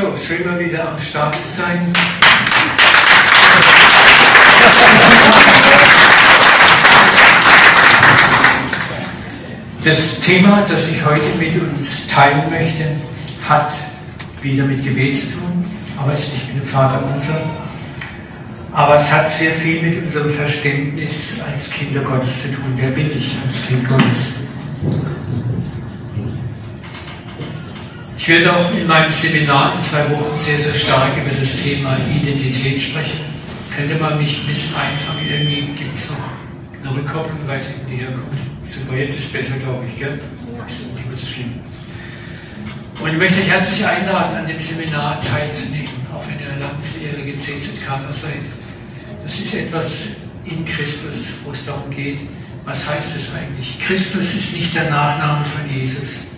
So, schön mal wieder am Start zu sein. Das Thema, das ich heute mit uns teilen möchte, hat wieder mit Gebet zu tun, aber es ist nicht mit dem Vater unser. Aber es hat sehr viel mit unserem Verständnis als Kinder Gottes zu tun. Wer bin ich als Kind Gottes? Ich werde auch in meinem Seminar in zwei Wochen sehr, sehr stark über das Thema Identität sprechen. Könnte man mich ein bisschen einfangen? Irgendwie gibt es noch eine Rückkopplung, weiß ich, die herkommt. Super, jetzt ist es besser, glaube ich, gell? Nicht mehr so schlimm. Und ich möchte euch herzlich einladen, an dem Seminar teilzunehmen, auch wenn ihr langjährige CZKler seid. Das ist etwas in Christus, wo es darum geht, was heißt es eigentlich? Christus ist nicht der Nachname von Jesus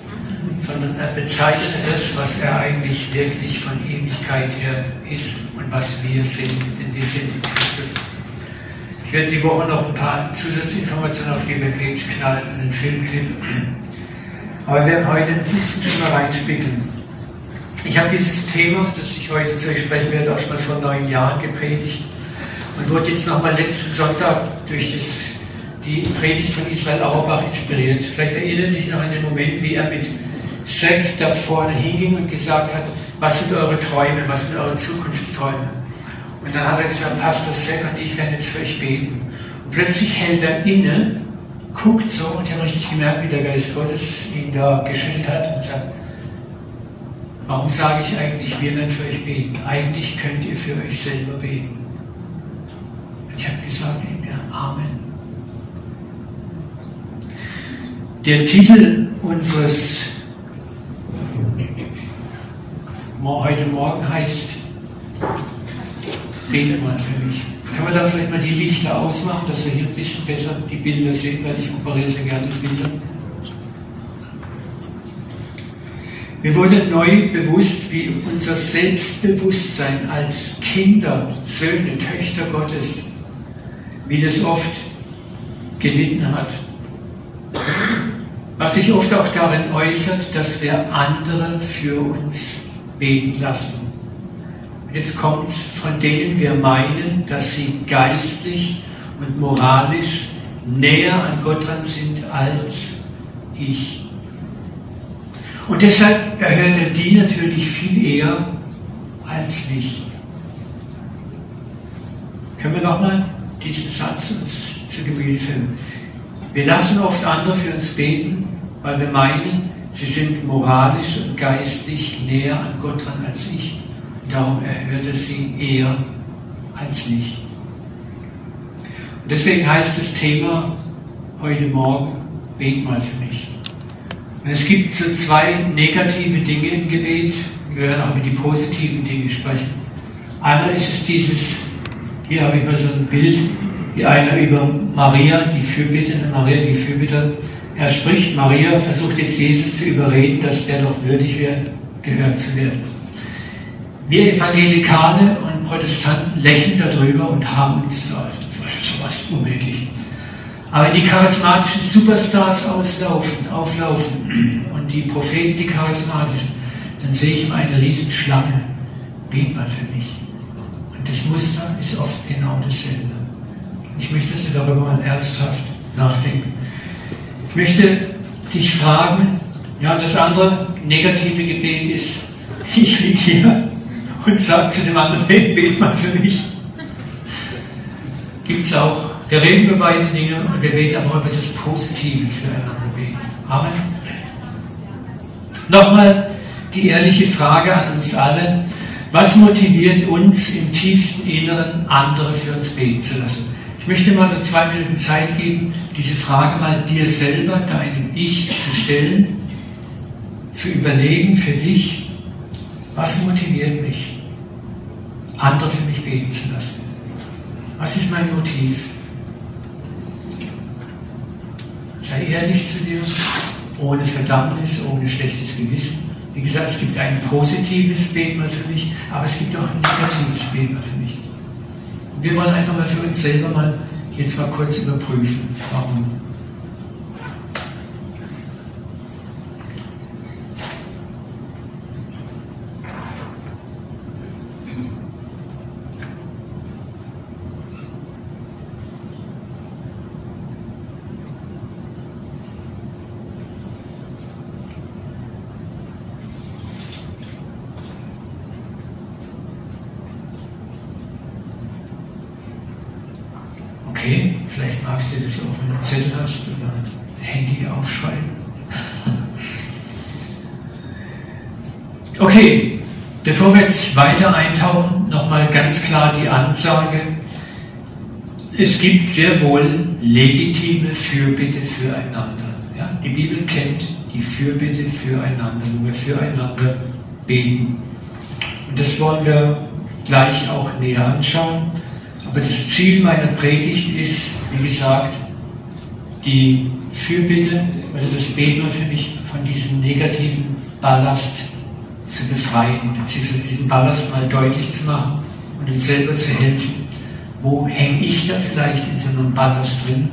sondern er bezeichnet das, was er eigentlich wirklich von Ewigkeit her ist und was wir sind, denn wir sind in Christus. Ich werde die Woche noch ein paar Zusatzinformationen auf die Webpage knallen, einen Filmclip. Aber wir werden heute ein bisschen mal reinspiegeln. Ich habe dieses Thema, das ich heute zu euch sprechen werde, auch schon mal vor neun Jahren gepredigt und wurde jetzt nochmal letzten Sonntag durch das, die Predigt von Israel Auerbach inspiriert. Vielleicht erinnert dich noch an den Moment, wie er mit Zack da vorne hinging und gesagt hat, was sind eure Träume, was sind eure Zukunftsträume? Und dann hat er gesagt, Pastor Zack und ich werden jetzt für euch beten. Und plötzlich hält er inne, guckt so und ich habe richtig gemerkt, wie der Geist Gottes ihn da geschüttelt hat und sagt, warum sage ich eigentlich, wir werden für euch beten? Eigentlich könnt ihr für euch selber beten. Und ich habe gesagt, ja, Amen. Der Titel unseres heute Morgen heißt, bete mal für mich. Kann man da vielleicht mal die Lichter ausmachen, dass wir hier ein bisschen besser die Bilder sehen, weil ich operiere sehr gerne Bilder. Wir wurden neu bewusst, wie unser Selbstbewusstsein als Kinder, Söhne, Töchter Gottes, wie das oft gelitten hat. Was sich oft auch darin äußert, dass wir andere für uns beten lassen. Jetzt kommt es, von denen wir meinen, dass sie geistlich und moralisch näher an Gott dran sind als ich. Und deshalb erhört er die natürlich viel eher als mich. Können wir nochmal diesen Satz uns zu Gemüte führen? Wir lassen oft andere für uns beten, weil wir meinen, Sie sind moralisch und geistlich näher an Gott dran als ich. Darum erhört er sie eher als mich. Und deswegen heißt das Thema heute Morgen, bet mal für mich. Und es gibt so zwei negative Dinge im Gebet. Wir werden auch über die positiven Dinge sprechen. Einmal ist es dieses, hier habe ich mal so ein Bild, die eine über Maria, die Fürbitte, Maria, die Fürbitte, er spricht, Maria versucht jetzt Jesus zu überreden, dass der doch würdig wäre, gehört zu werden. Wir Evangelikale und Protestanten lächeln darüber und haben uns da sowas unmöglich. Aber die charismatischen Superstars auslaufen, auflaufen und die Propheten, die charismatischen, dann sehe ich immer eine riesen Schlange. Bet mal für mich. Und das Muster ist oft genau dasselbe. Ich möchte, dass wir darüber mal ernsthaft nachdenken. Ich möchte dich fragen, ja, das andere negative Gebet ist, ich liege hier und sage zu dem anderen, hey, bet mal für mich. Gibt es auch. Wir reden über beide Dinge und wir werden aber über das Positive füreinander beten. Amen. Nochmal die ehrliche Frage an uns alle. Was motiviert uns im tiefsten Inneren, andere für uns beten zu lassen? Ich möchte mal so zwei Minuten Zeit geben, diese Frage mal dir selber, deinem Ich zu stellen, zu überlegen für dich, was motiviert mich, andere für mich beten zu lassen. Was ist mein Motiv? Sei ehrlich zu dir, ohne Verdammnis, ohne schlechtes Gewissen. Wie gesagt, es gibt ein positives Beten für mich, aber es gibt auch ein negatives Beten für mich wir wollen einfach mal für uns selber mal jetzt mal kurz überprüfen, warum. Vielleicht magst du das auch, wenn du einen Zettel hast oder ein Handy aufschreiben. Okay, bevor wir jetzt weiter eintauchen, nochmal ganz klar die Ansage. Es gibt sehr wohl legitime Fürbitte füreinander. Ja? Die Bibel kennt die Fürbitte füreinander, wo wir füreinander beten. Und das wollen wir gleich auch näher anschauen. Aber das Ziel meiner Predigt ist, wie gesagt, die Fürbitte oder das Beten für mich von diesem negativen Ballast zu befreien, beziehungsweise diesen Ballast mal deutlich zu machen und uns selber zu helfen. Wo hänge ich da vielleicht in so einem Ballast drin?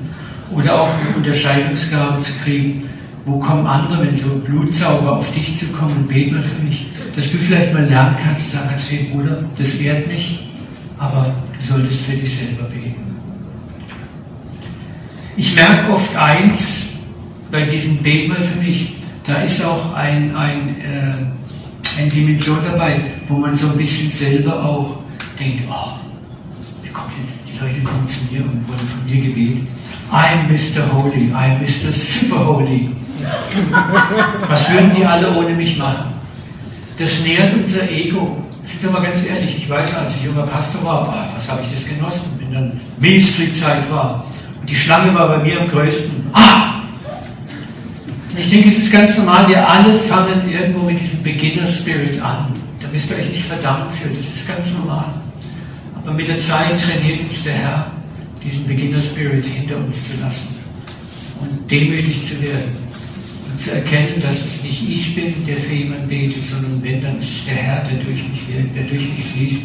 Oder auch eine Unterscheidungsgabe zu kriegen, wo kommen andere, wenn so Blutsauger auf dich zu kommen und beten mal für mich, dass du vielleicht mal lernen kannst, sagen, hey Bruder, das ehrt mich, aber du solltest für dich selber beten. Ich merke oft eins bei diesem Beten mal für mich, da ist auch ein, ein, äh, eine Dimension dabei, wo man so ein bisschen selber auch denkt, oh, die Leute kommen zu mir und wollen von mir gebeten. I'm Mr. Holy, I'm Mr. Super Holy. Was würden die alle ohne mich machen? Das nährt unser Ego. Sind wir mal ganz ehrlich, ich weiß, als ich junger Pastor war, boah, was habe ich das genossen, wenn dann Ministry-Zeit war. Und die Schlange war bei mir am größten. Ah! Ich denke, es ist ganz normal, wir alle fangen irgendwo mit diesem Beginner-Spirit an. Da müsst ihr euch nicht verdammen für, das ist ganz normal. Aber mit der Zeit trainiert uns der Herr, diesen Beginner-Spirit hinter uns zu lassen und demütig zu werden zu erkennen, dass es nicht ich bin, der für jemanden betet, sondern wenn, dann ist es der Herr, der durch mich wirkt, der durch mich fließt.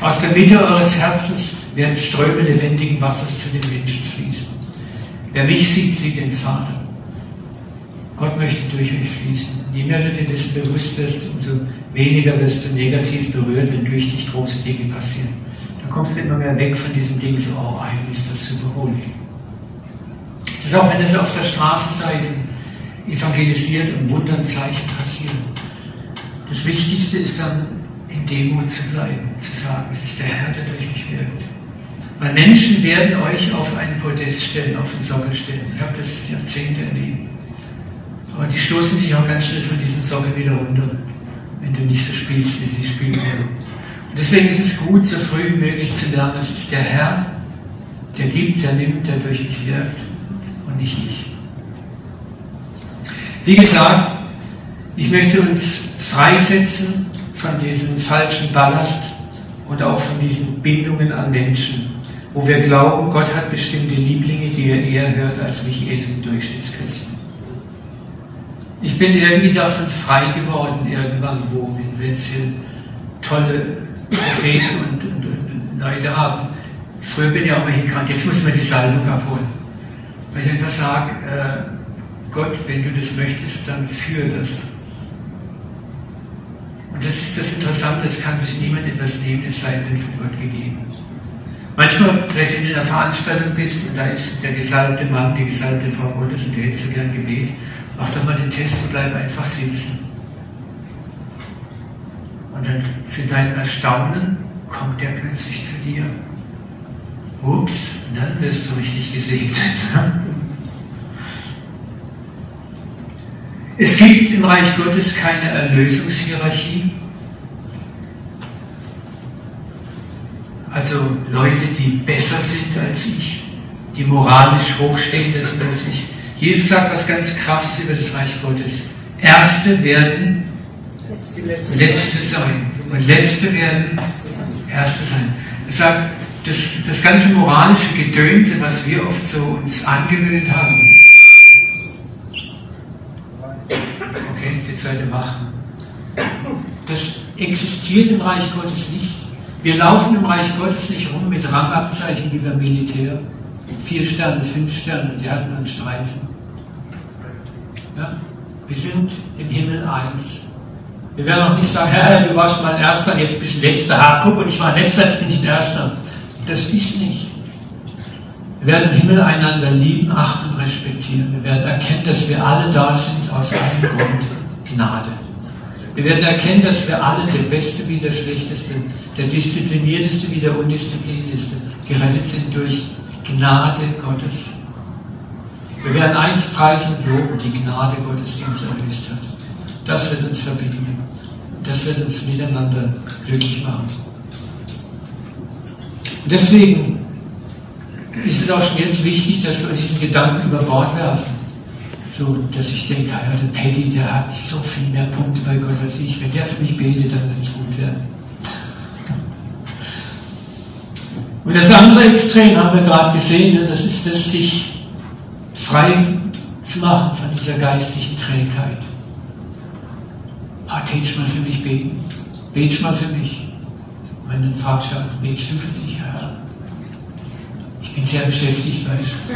Aus der Mitte eures Herzens werden Ströme lebendigen Wassers zu den Menschen fließen. Wer mich sieht, sieht den Vater. Gott möchte durch euch fließen. Je mehr du dir das bewusst wirst, umso weniger wirst du negativ berührt, wenn durch dich große Dinge passieren. Dann kommst du immer mehr weg von diesem Ding, so, oh, eigentlich ist das super holy. Es ist auch, wenn ihr auf der Straße seid evangelisiert und Wunderzeichen passieren. Das Wichtigste ist dann, in Demut zu bleiben, zu sagen, es ist der Herr, der durch mich wirkt. Weil Menschen werden euch auf einen Podest stellen, auf den Sockel stellen. Ich habe das Jahrzehnte erlebt. Aber die stoßen dich auch ganz schnell von diesem Sockel wieder runter, wenn du nicht so spielst, wie sie spielen wollen. Und deswegen ist es gut, so früh wie möglich zu lernen, es ist der Herr, der gibt, der nimmt, der durch mich wirkt und nicht ich. Wie gesagt, ich möchte uns freisetzen von diesem falschen Ballast und auch von diesen Bindungen an Menschen, wo wir glauben, Gott hat bestimmte Lieblinge, die er eher hört als mich, den Durchschnittschristen. Ich bin irgendwie davon frei geworden, irgendwann, wo jetzt hier tolle Propheten und, und, und, Leute haben. Früher bin ich auch mal hingegangen, jetzt muss man die Salbung abholen. Weil ich einfach sage, äh, Gott, wenn du das möchtest, dann führe das. Und das ist das Interessante, es kann sich niemand etwas nehmen, es sei denn von Gott gegeben. Manchmal, vielleicht wenn du in einer Veranstaltung bist und da ist der gesalbte Mann, die gesalbte Frau Gottes und du hättest so gern Gebet, mach doch mal den Test und bleib einfach sitzen. Und dann zu deinem Erstaunen kommt der plötzlich zu dir. Ups, dann wirst du richtig gesegnet. Es gibt im Reich Gottes keine Erlösungshierarchie. Also Leute, die besser sind als ich, die moralisch hochstehender sind als ich. Jesus sagt was ganz Krasses über das Reich Gottes. Erste werden Letzte sein. Und Letzte werden Erste sein. Er sagt, das, das ganze moralische Gedönse, was wir oft so uns angewöhnt haben, Seite machen. Das existiert im Reich Gottes nicht. Wir laufen im Reich Gottes nicht rum mit Rangabzeichen wie beim Militär. Vier Sterne, fünf Sterne, die hatten einen Streifen. Ja? Wir sind im Himmel eins. Wir werden auch nicht sagen, Herr, du warst mal Erster, jetzt bist du Letzter. Ha, guck, und ich war Letzter, jetzt bin ich Erster. Das ist nicht. Wir werden im Himmel einander lieben, achten und respektieren. Wir werden erkennen, dass wir alle da sind aus einem Grund. Gnade. Wir werden erkennen, dass wir alle, der Beste wie der Schlechteste, der Disziplinierteste wie der Undisziplinierteste, gerettet sind durch Gnade Gottes. Wir werden eins preisen und loben, die Gnade Gottes, die uns erlöst hat. Das wird uns verbinden. Das wird uns miteinander glücklich machen. Und deswegen ist es auch schon jetzt wichtig, dass wir diesen Gedanken über Bord werfen. So, dass ich denke, ja, der Paddy, der hat so viel mehr Punkte bei Gott als ich. Wenn der für mich betet, dann wird es gut werden. Und das andere Extrem haben wir gerade gesehen, ne, das ist das, sich frei zu machen von dieser geistlichen Trägheit. Ah, tätst mal für mich beten. Betst mal für mich. Und dann fragst du, betest du für dich, Herr? Ich bin sehr beschäftigt, weißt du.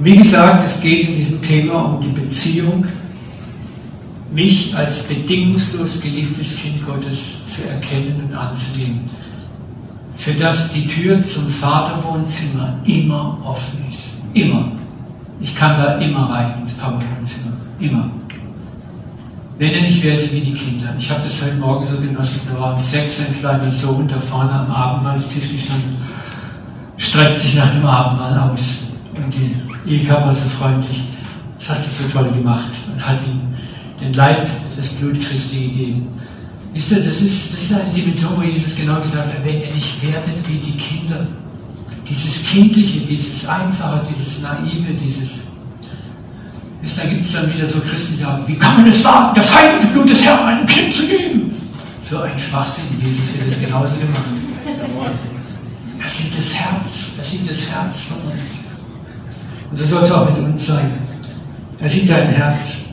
Wie gesagt, es geht in diesem Thema um die Beziehung, mich als bedingungslos geliebtes Kind Gottes zu erkennen und anzunehmen, für das die Tür zum Vaterwohnzimmer immer offen ist. Immer. Ich kann da immer rein ins Papa-Wohnzimmer. Immer. Wenn er nicht werde wie die Kinder. Ich habe das heute Morgen so genossen. Da waren sechs, ein kleiner Sohn, da vorne am Abendmahlstisch gestanden, streckt sich nach dem Abendmahl aus. Und die Ilka war so freundlich, das hast du so toll gemacht und hat ihm den Leib, das Blut Christi gegeben. Wisst ihr, das ist, das ist eine Dimension, wo Jesus genau gesagt hat, wenn ihr nicht werdet wie die Kinder, dieses Kindliche, dieses Einfache, dieses Naive, dieses. Wisst, da gibt es dann wieder so Christen, die sagen, wie kann man es wagen, das heilige Blut des Herrn einem Kind zu geben? So ein Schwachsinn, Jesus wird es genauso gemacht. Er sieht das Herz, er sieht das Herz von uns. Und so soll es auch mit uns sein. Er sieht dein Herz.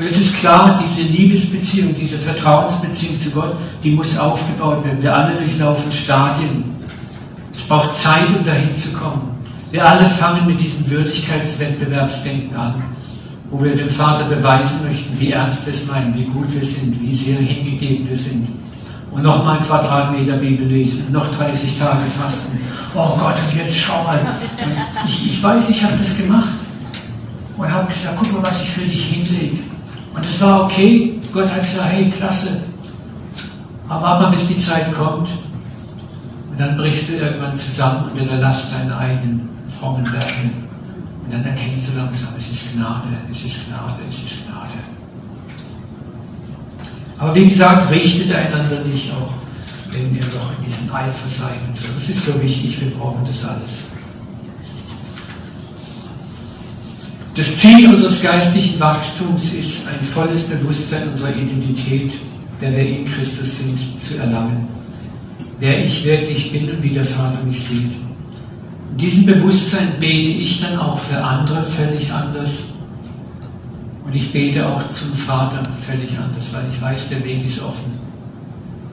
Und es ist klar, diese Liebesbeziehung, diese Vertrauensbeziehung zu Gott, die muss aufgebaut werden. Wir alle durchlaufen Stadien. Es braucht Zeit, um dahin zu kommen. Wir alle fangen mit diesem Würdigkeitswettbewerbsdenken an, wo wir dem Vater beweisen möchten, wie ernst wir es meinen, wie gut wir sind, wie sehr hingegeben wir sind und noch mal ein Quadratmeter Bibel lesen, noch 30 Tage fasten. Oh Gott, und jetzt schau mal. Ich, ich weiß, ich habe das gemacht und habe gesagt, guck mal, was ich für dich hinlege. Und es war okay. Gott hat gesagt, hey, klasse. Aber warte mal, bis die Zeit kommt. Und dann brichst du irgendwann zusammen und unterlässt deinen eigenen frommen Werken. Und dann erkennst du langsam, es ist Gnade, es ist Gnade, es ist Gnade. Aber wie gesagt, richtet einander nicht auch, wenn ihr noch in diesem Eifer seid und so. Das ist so wichtig, wir brauchen das alles. Das Ziel unseres geistlichen Wachstums ist, ein volles Bewusstsein unserer Identität, wer wir in Christus sind, zu erlangen. Wer ich wirklich bin und wie der Vater mich sieht. In diesem Bewusstsein bete ich dann auch für andere völlig anders und ich bete auch zum Vater völlig anders, weil ich weiß, der Weg ist offen.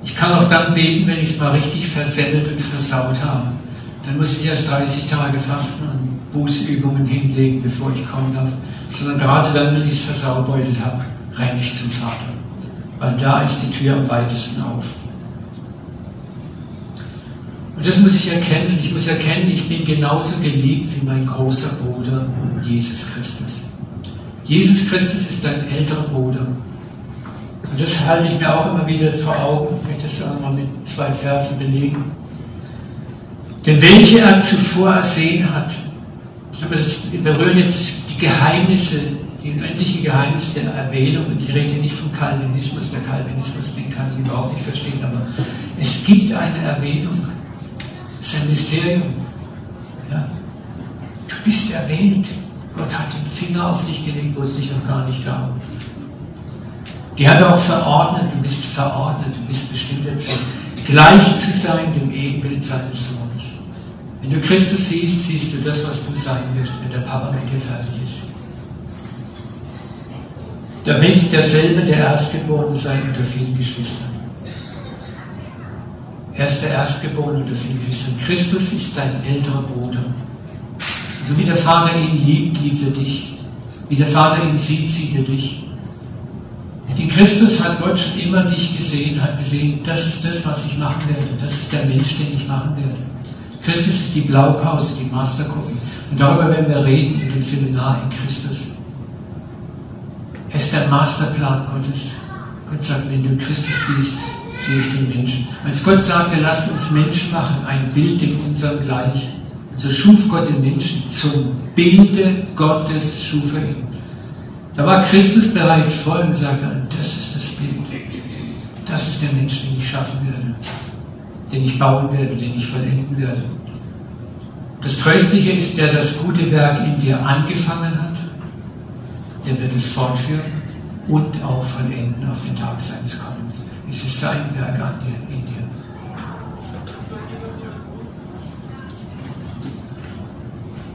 Ich kann auch dann beten, wenn ich es mal richtig versemmelt und versaut habe. Dann muss ich erst 30 Tage fasten und Bußübungen hinlegen, bevor ich kommen darf. Sondern gerade dann, wenn ich es versaubeutelt habe, renne ich zum Vater. Weil da ist die Tür am weitesten auf. Und das muss ich erkennen. Ich muss erkennen, ich bin genauso geliebt wie mein großer Bruder Jesus Christus. Jesus Christus ist dein älterer Bruder. Und das halte ich mir auch immer wieder vor Augen. Ich möchte das auch mal mit zwei Versen belegen. Denn welche er zuvor ersehen hat, ich glaube, das berühren jetzt die Geheimnisse, die unendlichen Geheimnisse der Erwählung. Und ich rede nicht vom Calvinismus. Der Calvinismus, den kann ich überhaupt nicht verstehen. Aber es gibt eine Erwählung. Es ist ein Mysterium. Ja. Du bist erwählt. Gott hat den Finger auf dich gelegt, wo es dich noch gar nicht gab. Die hat auch verordnet, du bist verordnet, du bist bestimmt dazu, gleich zu sein dem Ebenbild seines Sohnes. Wenn du Christus siehst, siehst du das, was du sein wirst, wenn der Papa mit dir fertig ist. Damit derselbe der Erstgeborene sei unter vielen Geschwistern. Er ist der Erstgeborene unter vielen Geschwistern. Christus ist dein älterer Bruder. So wie der Vater ihn liebt, liebt er dich. Wie der Vater ihn sieht, sieht er dich. In Christus hat Gott schon immer dich gesehen, hat gesehen, das ist das, was ich machen werde. Das ist der Mensch, den ich machen werde. Christus ist die Blaupause, die Mastergruppe. Und darüber werden wir reden in dem Seminar in Christus. Es ist der Masterplan Gottes. Gott sagt, wenn du Christus siehst, sehe ich den Menschen. Als Gott sagte, lasst uns Menschen machen, ein Bild in unserem Gleich. So schuf Gott den Menschen zum Bilde Gottes schuf er ihn. Da war Christus bereits voll und sagte, das ist das Bild. Das ist der Mensch, den ich schaffen werde, den ich bauen werde, den ich vollenden werde. Das Tröstliche ist, der das gute Werk in dir angefangen hat, der wird es fortführen und auch vollenden auf den Tag seines Kommens. Es ist sein Werk an dir, in dir.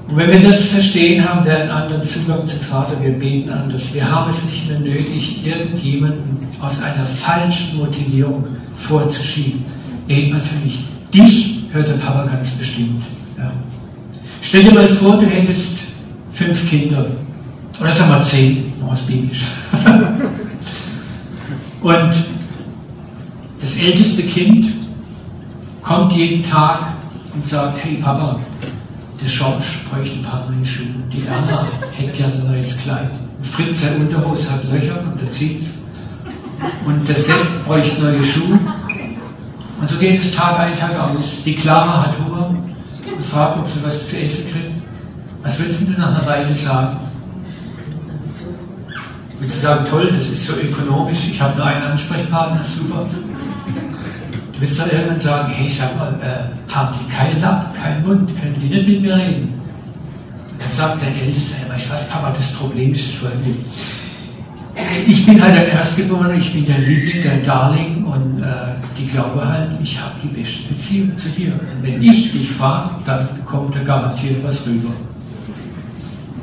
Und wenn wir das verstehen, haben wir einen anderen Zugang zum Vater. Wir beten anders. Wir haben es nicht mehr nötig, irgendjemanden aus einer falschen Motivierung vorzuschieben. Mal für mich. Dich hört der Papa ganz bestimmt. Ja. Stell dir mal vor, du hättest fünf Kinder. Oder sag mal zehn, noch was biblisch. Und das älteste Kind kommt jeden Tag und sagt, hey Papa, der George bräuchte ein paar neue Schuhe. Die Erna hätte gerne ein neues Kleid. Und Fritz, sein Unterhose hat Löcher und der zieht's. Und der Sepp bräuchte neue Schuhe. Und so geht es Tag ein, Tag aus. Die Clara hat Hunger und fragt, ob sie was zu essen kriegt. Was würdest du nach einer Weile sagen? Würdest du sagen, toll, das ist so ökonomisch, ich habe nur einen Ansprechpartner, super. Du willst doch irgendwann sagen, hey, sag mal, äh, haben die keinen Lappen, keinen Mund, können die nicht mit mir reden? Dann sagt dein Ältester, du was, Papa, das Problem ist das folgende. Ich bin halt ein Erstgeborener, ich bin dein Liebling, dein Darling und äh, die glaube halt, ich habe die beste Beziehung zu dir. Und wenn ich dich frage, dann kommt da garantiert was rüber.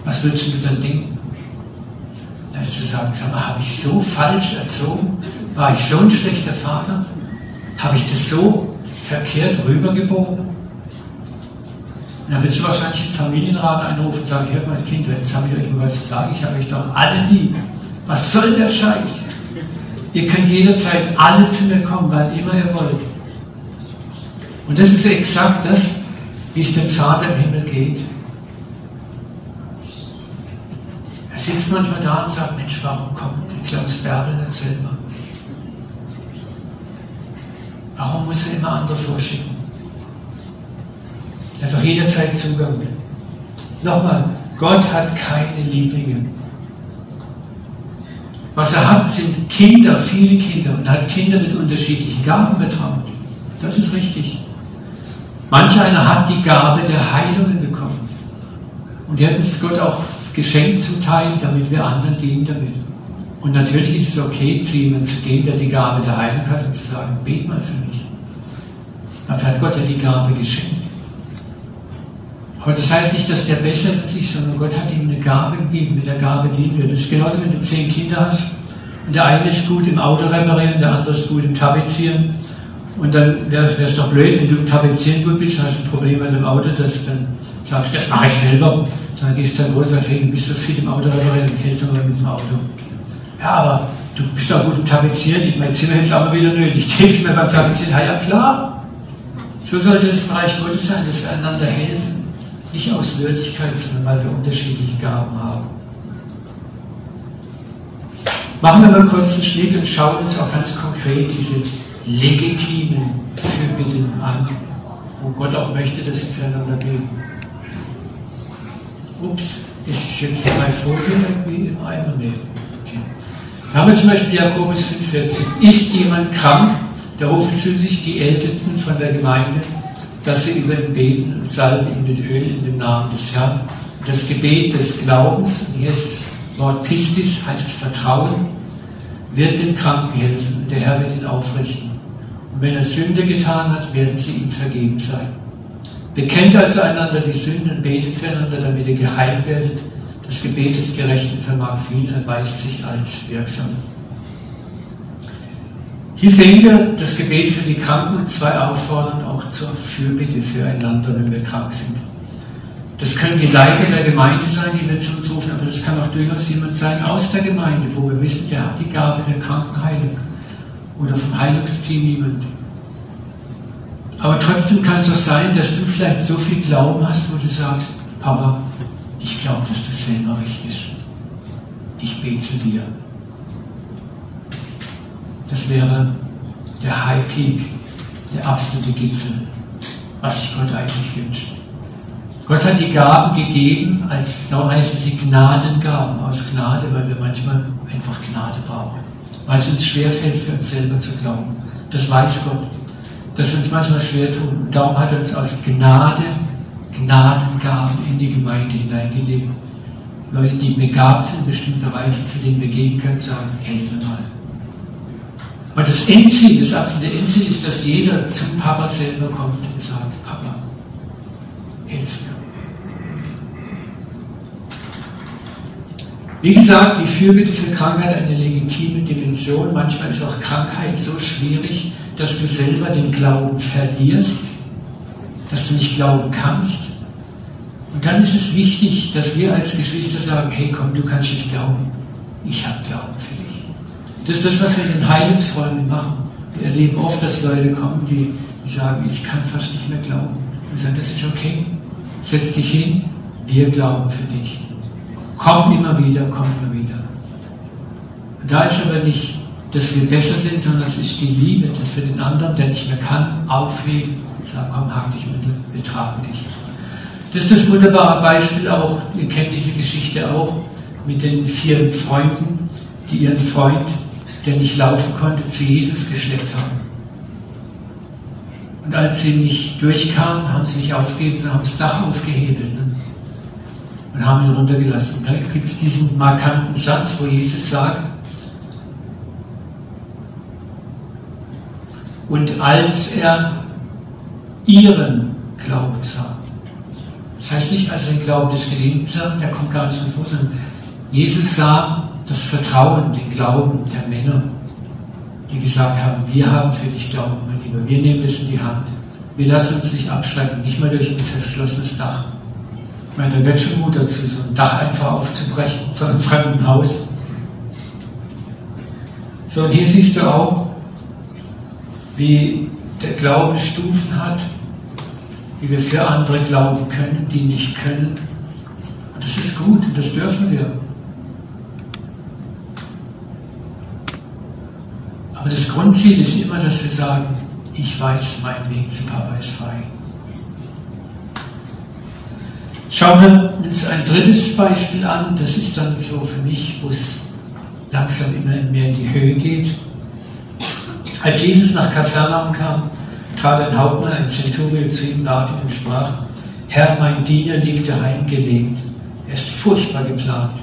Was würdest du dann denken? Dann würdest du sagen, sag mal, habe ich so falsch erzogen? War ich so ein schlechter Vater? Habe ich das so verkehrt rübergebogen? Dann würdest du wahrscheinlich den Familienrat einrufen und sagen, hört mal Kind, jetzt habe ich euch was zu sagen, ich habe euch doch alle lieb. Was soll der Scheiß? Ihr könnt jederzeit alle zu mir kommen, wann immer ihr wollt. Und das ist exakt das, wie es dem Vater im Himmel geht. Er sitzt manchmal da und sagt, Mensch, warum kommt Klaus Bärbel nicht selber? Warum muss er immer andere vorschicken? Er hat doch jederzeit Zugang. Nochmal, Gott hat keine Lieblinge. Was er hat, sind Kinder, viele Kinder. Und er hat Kinder mit unterschiedlichen Gaben betraut. Das ist richtig. Manch einer hat die Gabe der Heilungen bekommen. Und die hat uns Gott auch geschenkt zum Teil, damit wir anderen dienen damit. Und natürlich ist es okay, zu jemandem zu gehen, der die Gabe der Heilung hat und zu sagen, bet mal für mich. Dafür hat Gott ja die Gabe geschenkt. Aber das heißt nicht, dass der besser ist als ich, sondern Gott hat ihm eine Gabe gegeben, mit der Gabe dienen wir. Das ist genauso, wenn du zehn Kinder hast der eine ist gut im Auto reparieren, der andere ist gut im Tapezieren. Und dann wäre es doch blöd, wenn du im Tapezieren gut bist, hast ein Problem mit dem Auto, das dann sagst, das mache ich selber. Dann gehst du dann wohl und sagst, hey, du bist so fit im Auto reparieren, helfe mir mit dem Auto. Ja, aber du bist doch gut im Tapezieren, ich mein Zimmer jetzt aber wieder nötig, ich hilf mir beim Tapezieren. Ja, ja, klar. So sollte das Reich Gottes sein, dass wir einander helfen. Nicht aus Würdigkeit, sondern weil wir unterschiedliche Gaben haben. Machen wir mal kurz einen Schnitt und schauen uns auch ganz konkret diese legitimen Fürbitten an, wo Gott auch möchte, dass wir füreinander beten. Ups, ist jetzt mein Foto irgendwie im Eimer? Nee. Okay. Da haben wir zum Beispiel Jakobus 5,14. Ist jemand krank, der rufen zu sich die Ältesten von der Gemeinde dass sie über ihn beten und salben ihn mit Öl in dem Namen des Herrn. Das Gebet des Glaubens, und hier ist das Wort Pistis, heißt Vertrauen, wird dem Kranken helfen und der Herr wird ihn aufrichten. Und wenn er Sünde getan hat, werden sie ihm vergeben sein. Bekennt also einander die Sünden betet füreinander, damit ihr geheilt werdet. Das Gebet des Gerechten vermag viel, erweist sich als wirksam. Hier sehen wir das Gebet für die Kranken und zwei auffordern auch zur Fürbitte füreinander, wenn wir krank sind. Das können die Leiter der Gemeinde sein, die wir zu uns rufen, aber das kann auch durchaus jemand sein aus der Gemeinde, wo wir wissen, der hat die Gabe der Krankenheilung oder vom Heilungsteam jemand. Aber trotzdem kann es auch sein, dass du vielleicht so viel Glauben hast, wo du sagst, Papa, ich glaube, dass das selber richtig ist. Ich bete zu dir. das wäre der High Peak, der absolute Gipfel, was sich Gott eigentlich wünscht. Gott hat die Gaben gegeben, als, darum heißen sie Gnadengaben, aus Gnade, weil wir manchmal einfach Gnade brauchen. Weil es uns schwerfällt, für uns selber zu glauben. Das weiß Gott. Dass wir uns manchmal schwer tun. Und darum hat er uns aus Gnade Gnadengaben in die Gemeinde hineingelegt. Leute, die begabt sind in bestimmten Bereichen, zu denen wir gehen können, sagen, helfe mal. Aber das Endziel, das absolute Endziel ist, dass jeder zum Papa selber kommt und sagt, Papa, hilf mir. Wie gesagt, die Fürbitte für Krankheit eine legitime Dimension. Manchmal ist auch Krankheit so schwierig, dass du selber den Glauben verlierst, dass du nicht glauben kannst. Und dann ist es wichtig, dass wir als Geschwister sagen, hey komm, du kannst nicht glauben. Ich habe Glauben für dich. Das ist das, was wir in den Heilungsräumen machen. Wir erleben oft, dass Leute kommen, die, die sagen, ich kann fast nicht mehr glauben. Wir sagen, das ist okay. Setz dich hin, wir glauben für dich. Komm immer wieder, komm immer wieder. Da ist aber nicht, dass wir besser sind, sondern es ist die Liebe, dass wir den anderen, der nicht mehr kann, aufheben und sagen, komm, hab dich mit, wir tragen dich. Das ist das wunderbare Beispiel auch, ihr kennt diese Geschichte auch, mit den vier Freunden, die ihren Freund, der nicht laufen konnte, zu Jesus geschleppt haben. Und als sie nicht durchkamen, haben sie nicht aufgegeben, haben das Dach aufgehebelt. Und haben ihn runtergelassen. dann gibt es diesen markanten Satz, wo Jesus sagt, und als er ihren Glauben sah. Das heißt nicht, als er den Glauben des Geliebten sah, der kommt gar nicht vor, sondern Jesus sah das Vertrauen, den Glauben der Männer, die gesagt haben, wir haben für dich Glauben, mein Lieber, wir nehmen das in die Hand. Wir lassen uns nicht abschrecken, nicht mal durch ein verschlossenes Dach meine, schon gut dazu, so ein Dach einfach aufzubrechen von einem fremden Haus. So, und hier siehst du auch, wie der Glaube Stufen hat, wie wir für andere glauben können, die nicht können. Und das ist gut und das dürfen wir. Aber das Grundziel ist immer, dass wir sagen, ich weiß, mein Weg zu Papa ist frei. Schauen wir uns ein drittes Beispiel an. Das ist dann so für mich, wo es langsam immer mehr in die Höhe geht. Als Jesus nach Kapernaum kam, trat ein Hauptmann, ein Zenturion zu ihm, ihn und sprach, Herr, mein Diener liegt daheim gelegt. Er ist furchtbar geplagt.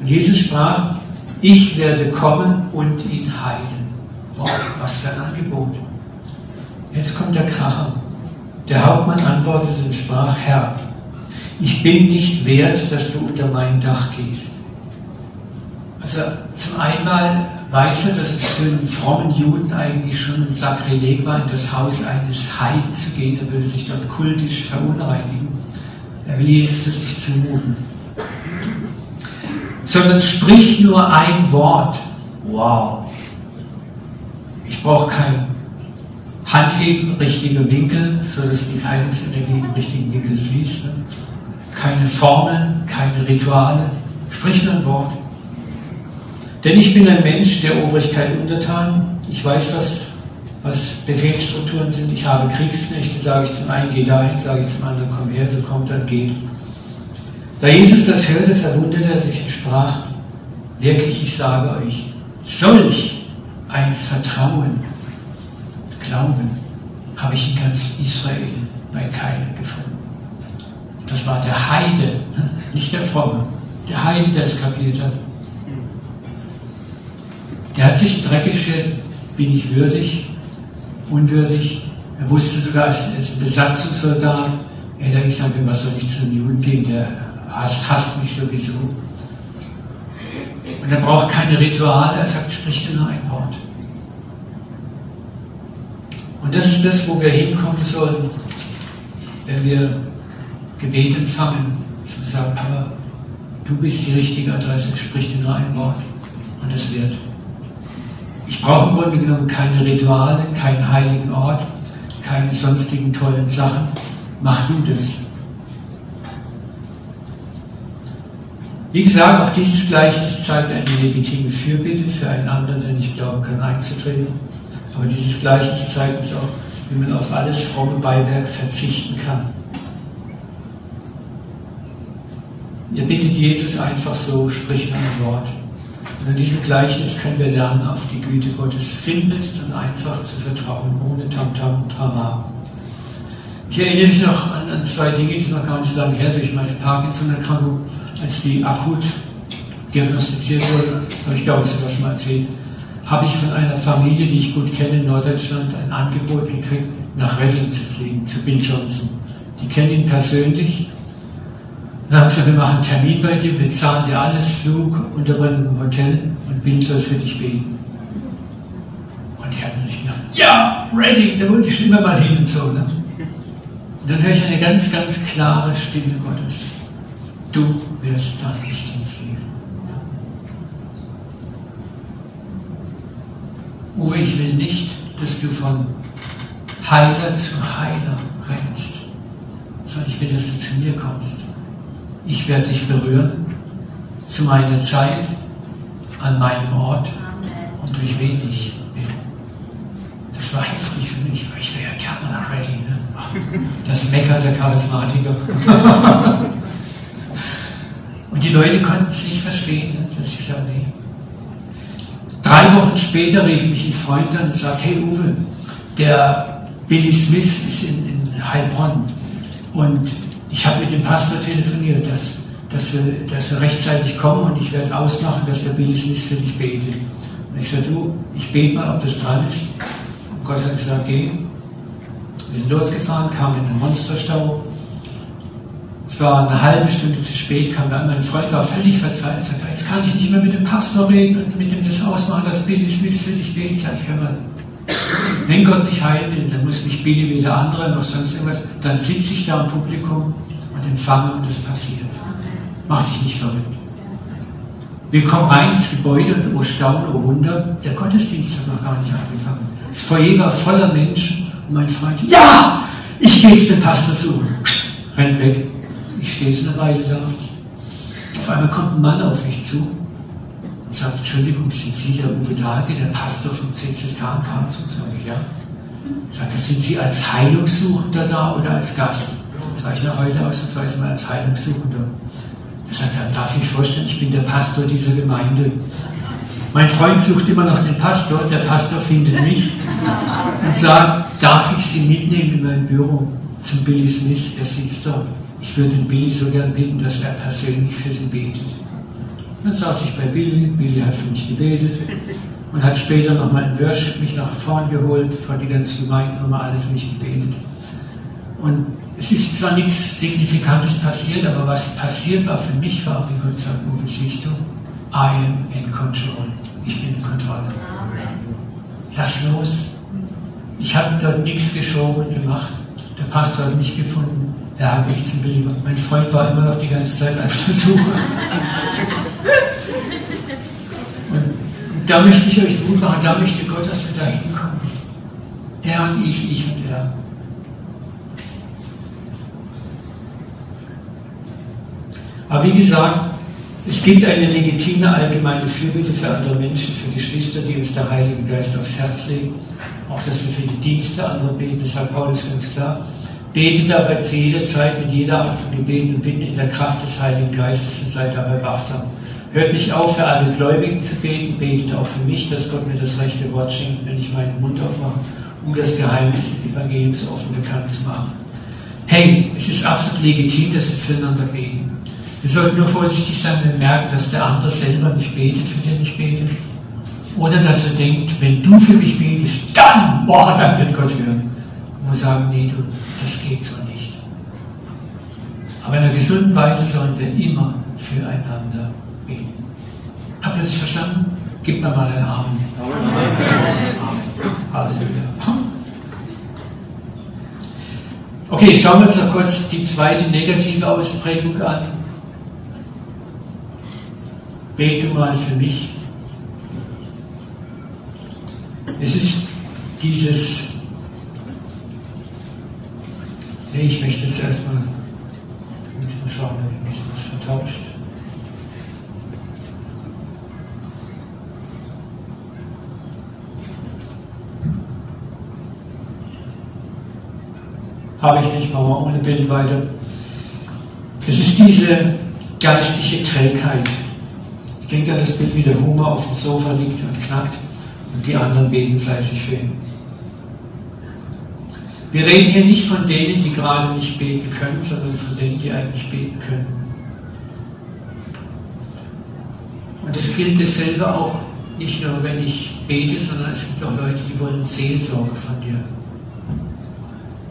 Und Jesus sprach, ich werde kommen und ihn heilen. Boah, was für ein Angebot. Jetzt kommt der Kracher. Der Hauptmann antwortete und sprach, Herr, ich bin nicht wert, dass du unter mein Dach gehst. Also zum einen weiß er, dass es für einen frommen Juden eigentlich schon ein Sakrileg war, in das Haus eines Heiden zu gehen. Er würde sich dort kultisch verunreinigen. Er will Jesus das nicht zumuten. Sondern spricht nur ein Wort. Wow. Ich brauche kein Handheben, richtige Winkel, sodass die Heilungsenergie im richtigen Winkel fließt keine Formeln, keine Rituale, sprich nur ein Wort. Denn ich bin ein Mensch der Obrigkeit untertan. Ich weiß, was, was Befehlsstrukturen sind. Ich habe Kriegsknechte, sage ich zum einen, geh dahin, sage ich zum anderen, komm her, so kommt dann, geht. Da Jesus das hörte, verwunderte er sich und sprach, wirklich, ich sage euch, solch ein Vertrauen, Glauben habe ich in ganz Israel bei keinem gefunden. Das war der Heide, nicht der Fromme. Der Heide, der es kapiert hat. Der hat sich dreckig bin ich würdig, unwürdig. Er wusste sogar, als, als Besatzungssoldat, er hätte gesagt, was soll ich zu einem Juden gehen, der hasst, hasst mich sowieso. Und er braucht keine Rituale, er sagt, sprich nur ein Wort. Und das ist das, wo wir hinkommen sollen, wenn wir Gebet empfangen. Ich muss sagen, Papa, du bist die richtige Adresse, sprich dir nur ein Wort und es wird. Ich brauche im Grunde genommen keine Rituale, keinen heiligen Ort, keine sonstigen tollen Sachen. Mach du das. Wie gesagt, auch dieses Gleichnis zeigt eine legitime Fürbitte für einen anderen, der nicht glauben kann, einzutreten. Aber dieses Gleichnis zeigt uns auch, wie man auf alles fromme Beiwerk verzichten kann. Ihr bittet Jesus einfach so, sprich ein Wort. Und in diesem Gleichnis können wir lernen, auf die Güte Gottes simpelst und einfach zu vertrauen, ohne Tamtam und Trama. Ich erinnere mich noch an, an, zwei Dinge, die sind noch gar nicht so lange her, durch meine Parkinson-Erkrankung, als die akut diagnostiziert wurde, habe ich glaube ich sogar schon mal erzählt, habe ich von einer Familie, die ich gut kenne in Norddeutschland, ein Angebot gekriegt, nach Reading zu fliegen, zu Bill Johnson. Die kennen ihn persönlich. Und dann haben gesagt, wir machen einen Termin bei dir, wir zahlen dir alles, Flug, Unterbringung im Hotel und Bill soll für dich beten. Und ich habe natürlich gedacht, ja, Reading, da ich schon immer mal hin und so. Ne? Und dann höre ich eine ganz, ganz klare Stimme Gottes. Du wirst da nicht Uwe, ich will nicht, dass du von Heiler zu Heiler rennst, sondern ich will, dass du zu mir kommst. Ich werde dich berühren zu meiner Zeit, an meinem Ort und durch wen ich bin. Das war heftig für mich, weil ich wäre ja Kamera ready. Ne? Das Mecker der Charismatiker. und die Leute konnten es nicht verstehen, ne? dass ich sage, nee, Drei Wochen später rief mich ein Freund an und sagte, hey Uwe, der Billy Smith ist in, in Heilbronn und ich habe mit dem Pastor telefoniert, dass, dass, wir, dass wir rechtzeitig kommen und ich werde ausmachen, dass der Billy Smith für dich betet. Und ich sagte, du, ich bete mal, ob das dran ist. Und Gott hat gesagt, geh. Wir sind losgefahren, kamen in den Monsterstau es war eine halbe Stunde zu spät, kam dann mein Freund war völlig verzweifelt. Sagte, jetzt kann ich nicht mehr mit dem Pastor reden und mit dem das ausmachen, dass Billy Smith für dich betet. Ich, hör mal, wenn Gott mich heilen will, dann muss nicht Billy wie der andere noch sonst irgendwas. Dann sitze ich da im Publikum und empfange und das passiert. Mach dich nicht verrückt. Wir kommen rein ins Gebäude und oh Staunen, oh Wunder, der Gottesdienst hat noch gar nicht angefangen. Das Foyer war voller Menschen und mein Freund, ja, ich gehe jetzt den Pastor suchen. Rennt weg. Ich stehe jetzt eine Weile da. Auf einmal kommt ein Mann auf mich zu und sagt, Entschuldigung, sind Sie der Uwe Dahlke, der Pastor vom CZK in Karlsruhe? Sage ich, ja. Sagt er, sind Sie als Heilungssuchender da oder als Gast? Sage ich, na, heute ausnahmsweise mal als Heilungssuchender. Er sagt, dann darf ich vorstellen, ich bin der Pastor dieser Gemeinde. Mein Freund sucht immer noch den Pastor, der Pastor findet mich und sagt, darf ich Sie mitnehmen in mein Büro zum Billy Smith, er sitzt dort ich würde den Billy so gern bitten, dass er persönlich für sie betet. Dann saß ich bei Billy, Billy hat für mich gebetet und hat später nochmal in Worship mich nach vorn geholt, vor die ganze Gemeinde nochmal alle für mich gebetet. Und es ist zwar nichts Signifikantes passiert, aber was passiert war für mich war, wie Gott sagt, Uwe, siehst du, I am in control. Ich bin in Kontrolle. Lass los. Ich habe dort nichts geschoben und gemacht. Der Pastor hat mich gefunden. Er hat mich zum Belieber. Mein Freund war immer noch die ganze Zeit auf der Suche. Und da möchte ich euch Mut machen, da möchte Gott, dass wir da hinkommen. Er und ich, ich und er. Aber wie gesagt, es gibt eine legitime allgemeine Fürbitte für andere Menschen, für Geschwister, die uns der Heilige Geist aufs Herz legen. Auch, dass wir für die Dienste anderer beten, das sagt Paulus ganz klar. Betet dabei zu jeder Zeit mit jeder Art von Gebeten und Bitten in der Kraft des Heiligen Geistes und seid dabei wachsam. Hört nicht auf, für alle Gläubigen zu beten, betet auch für mich, dass Gott mir das rechte Wort schenkt, wenn ich meinen Mund aufmache, um das Geheimnis des Evangeliums offen bekannt zu machen. Hey, es ist absolut legitim, dass wir füreinander beten. Wir sollten nur vorsichtig sein, wenn wir merken, dass der andere selber nicht betet, für den ich bete. Oder dass er denkt, wenn du für mich betest, dann, boah, dann wird Gott hören. Und sagen, nee, du, das geht so nicht. Aber in einer gesunden Weise sollen wir immer füreinander beten. Habt ihr das verstanden? Gib mir mal einen Amen. Halleluja. Okay, schauen wir uns noch kurz die zweite negative Ausprägung an. Bete mal für mich. Es ist dieses Nee, ich möchte jetzt erstmal, muss mal schauen, ob ich mich nicht vertauscht. Habe ich nicht, machen wir ohne Bild weiter. Das ist diese geistige Trägheit. Ich denke an das Bild, wie der Hummer auf dem Sofa liegt und knackt und die anderen beten fleißig für ihn. Wir reden hier nicht von denen, die gerade nicht beten können, sondern von denen, die eigentlich beten können. Und es gilt dasselbe auch nicht nur, wenn ich bete, sondern es gibt auch Leute, die wollen Seelsorge von dir.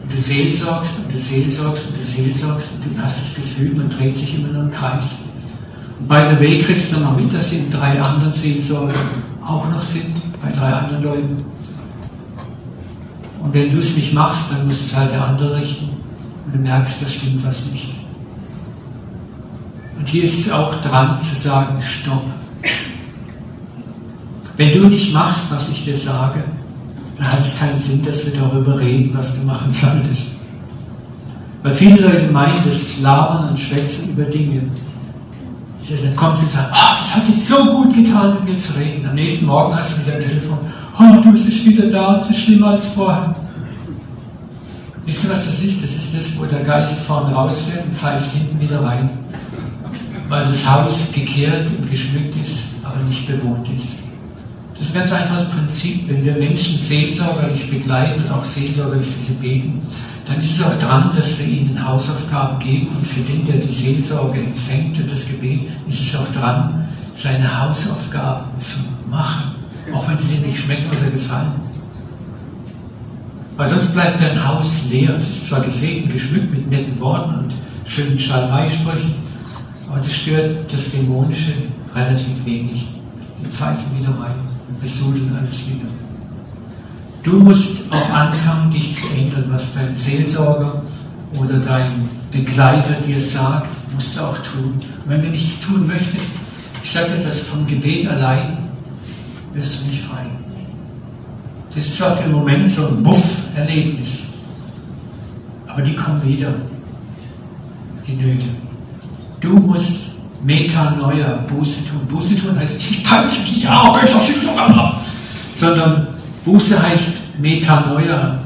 Und du seelsorgst und du seelsorgst und du seelsorgst und du hast das Gefühl, man dreht sich immer nur im Kreis. Und bei der Weg kriegst du noch mit, dass in drei anderen Seelsorger auch noch sind, bei drei anderen Leuten. Und wenn du es nicht machst, dann muss es halt der andere richten. Und du merkst, da stimmt was nicht. Und hier ist es auch dran zu sagen, stopp. Wenn du nicht machst, was ich dir sage, dann hat es keinen Sinn, dass wir darüber reden, was du machen solltest. Weil viele Leute meinen, das Labern und Schwätzen über Dinge. Dann kommen sie und sagen, oh, das hat jetzt so gut getan, mit mir zu reden. Am nächsten Morgen hast du wieder ein Telefon, oh, du bist wieder da und es ist schlimmer als vorher. Wisst ihr, was das ist? Das ist das, wo der Geist vorne rausfährt und pfeift hinten wieder rein. Weil das Haus gekehrt und geschmückt ist, aber nicht bewohnt ist. Das ist ein ganz einfaches Prinzip. Wenn wir Menschen seelsorgerlich begleiten und auch seelsorgerlich für sie beten, dann ist es auch dran, dass wir ihnen Hausaufgaben geben und für den, der die Seelsorge empfängt und das Gebet, ist es auch dran, seine Hausaufgaben zu machen auch wenn sie dir nicht schmeckt oder gefallen. Weil sonst bleibt dein Haus leer. Es ist zwar gesegnet, geschmückt mit netten Worten und schönen Schalmeisprüchen, aber das stört das Dämonische relativ wenig. Die pfeifen wieder rein und besudeln alles wieder. Du musst auch anfangen, dich zu ändern, was dein Seelsorger oder dein Begleiter dir sagt, musst du auch tun. Und wenn du nichts tun möchtest, ich sage dir das vom Gebet allein, wirst du nicht frei. Das ist zwar für einen Moment so ein Buff-Erlebnis, aber die kommen wieder, die Nöte. Du musst Metanoia, Buße tun. Buße tun heißt nicht, ich peitsche dich ab, sondern Buße heißt Metanoia,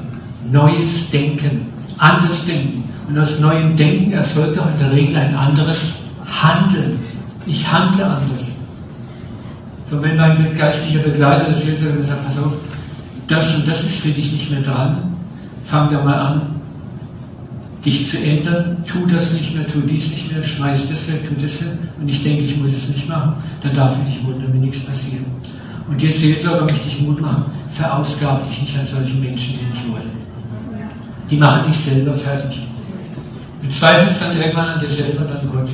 neues Denken, anders denken. Und aus neuem Denken erfolgt auch in der Regel ein anderes Handeln. Ich handle anders. So, wenn mein geistlicher Begleiter das jetzt sagt, pass auf, das und das ist für dich nicht mehr dran, fang da mal an, dich zu ändern, tu das nicht mehr, tu dies nicht mehr, schmeiß das weg, tu das weg, und ich denke, ich muss es nicht machen, dann darf ich nicht wundern, wenn nichts passiert. Und dir Seelsorger möchte ich Mut machen, verausgabe dich nicht an solchen Menschen, die nicht wollen. Die machen dich selber fertig. Du zweifelst dann irgendwann an dir selber, dann Gott.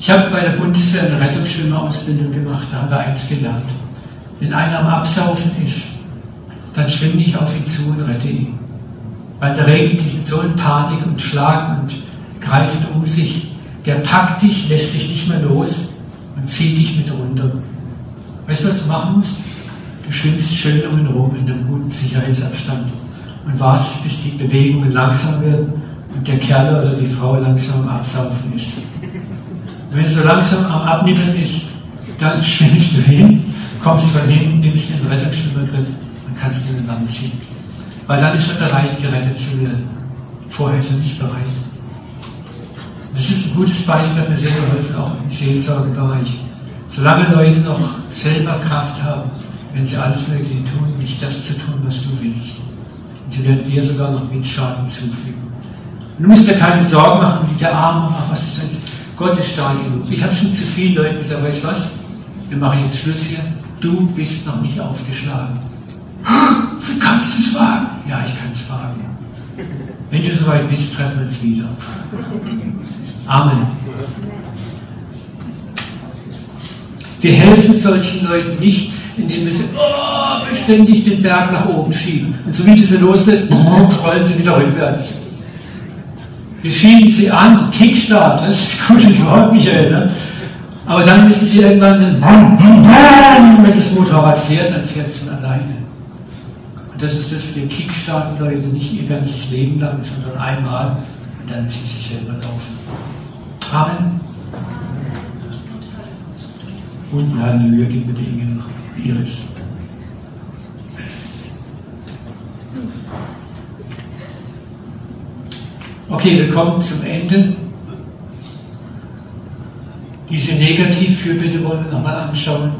Ich habe bei der Bundeswehr eine Rettungsschwimmerausbildung gemacht, da haben wir eins gelernt. Wenn einer am Absaufen ist, dann schwimme ich auf ihn zu und rette ihn. Weil der Regel, die sind so in Panik und schlagen und greifen um sich. Der packt dich, lässt dich nicht mehr los und zieht dich mit runter. Weißt du, was du machen musst? Du schwimmst schön um ihn rum in einem guten Sicherheitsabstand und wartest, bis die Bewegungen langsam werden und der Kerl oder die Frau langsam am Absaufen ist. Wenn es so langsam am Abnehmen ist, dann schwimmst du hin, kommst von hinten, nimmst den Rettungsschwimmergriff und kannst ihn ziehen. Weil dann ist er bereit, gerettet zu werden. Vorher ist er nicht bereit. Das ist ein gutes Beispiel, hat mir sehr geholfen, auch im Seelsorgebereich. Solange Leute noch selber Kraft haben, wenn sie alles Mögliche tun, nicht das zu tun, was du willst. Und sie werden dir sogar noch mit Schaden zufügen. Du musst dir keine Sorgen machen, wie der Arme, ach, was ist denn Gott ist stark genug. Ich habe schon zu vielen Leuten gesagt, weißt du was? Wir machen jetzt Schluss hier. Du bist noch nicht aufgeschlagen. Wie kannst du es wagen? Ja, ich kann es wagen. Wenn du soweit bist, treffen wir uns wieder. Amen. Wir helfen solchen Leuten nicht, indem wir sie oh, beständig den Berg nach oben schieben. Und so wie sie loslässt, rollen sie wieder rückwärts. Wir schieben sie an, Kickstart, das ist ein gutes Wort, Michael. Ne? Aber dann müssen sie irgendwann, wenn das Motorrad fährt, dann fährt es von alleine. Und das ist das, wir kickstarten Leute nicht ihr ganzes Leben lang, sondern einmal und dann müssen sie selber laufen. Amen. Und Halleluja, die noch. Okay, wir kommen zum Ende. Diese Negativfürbitte wollen wir nochmal anschauen.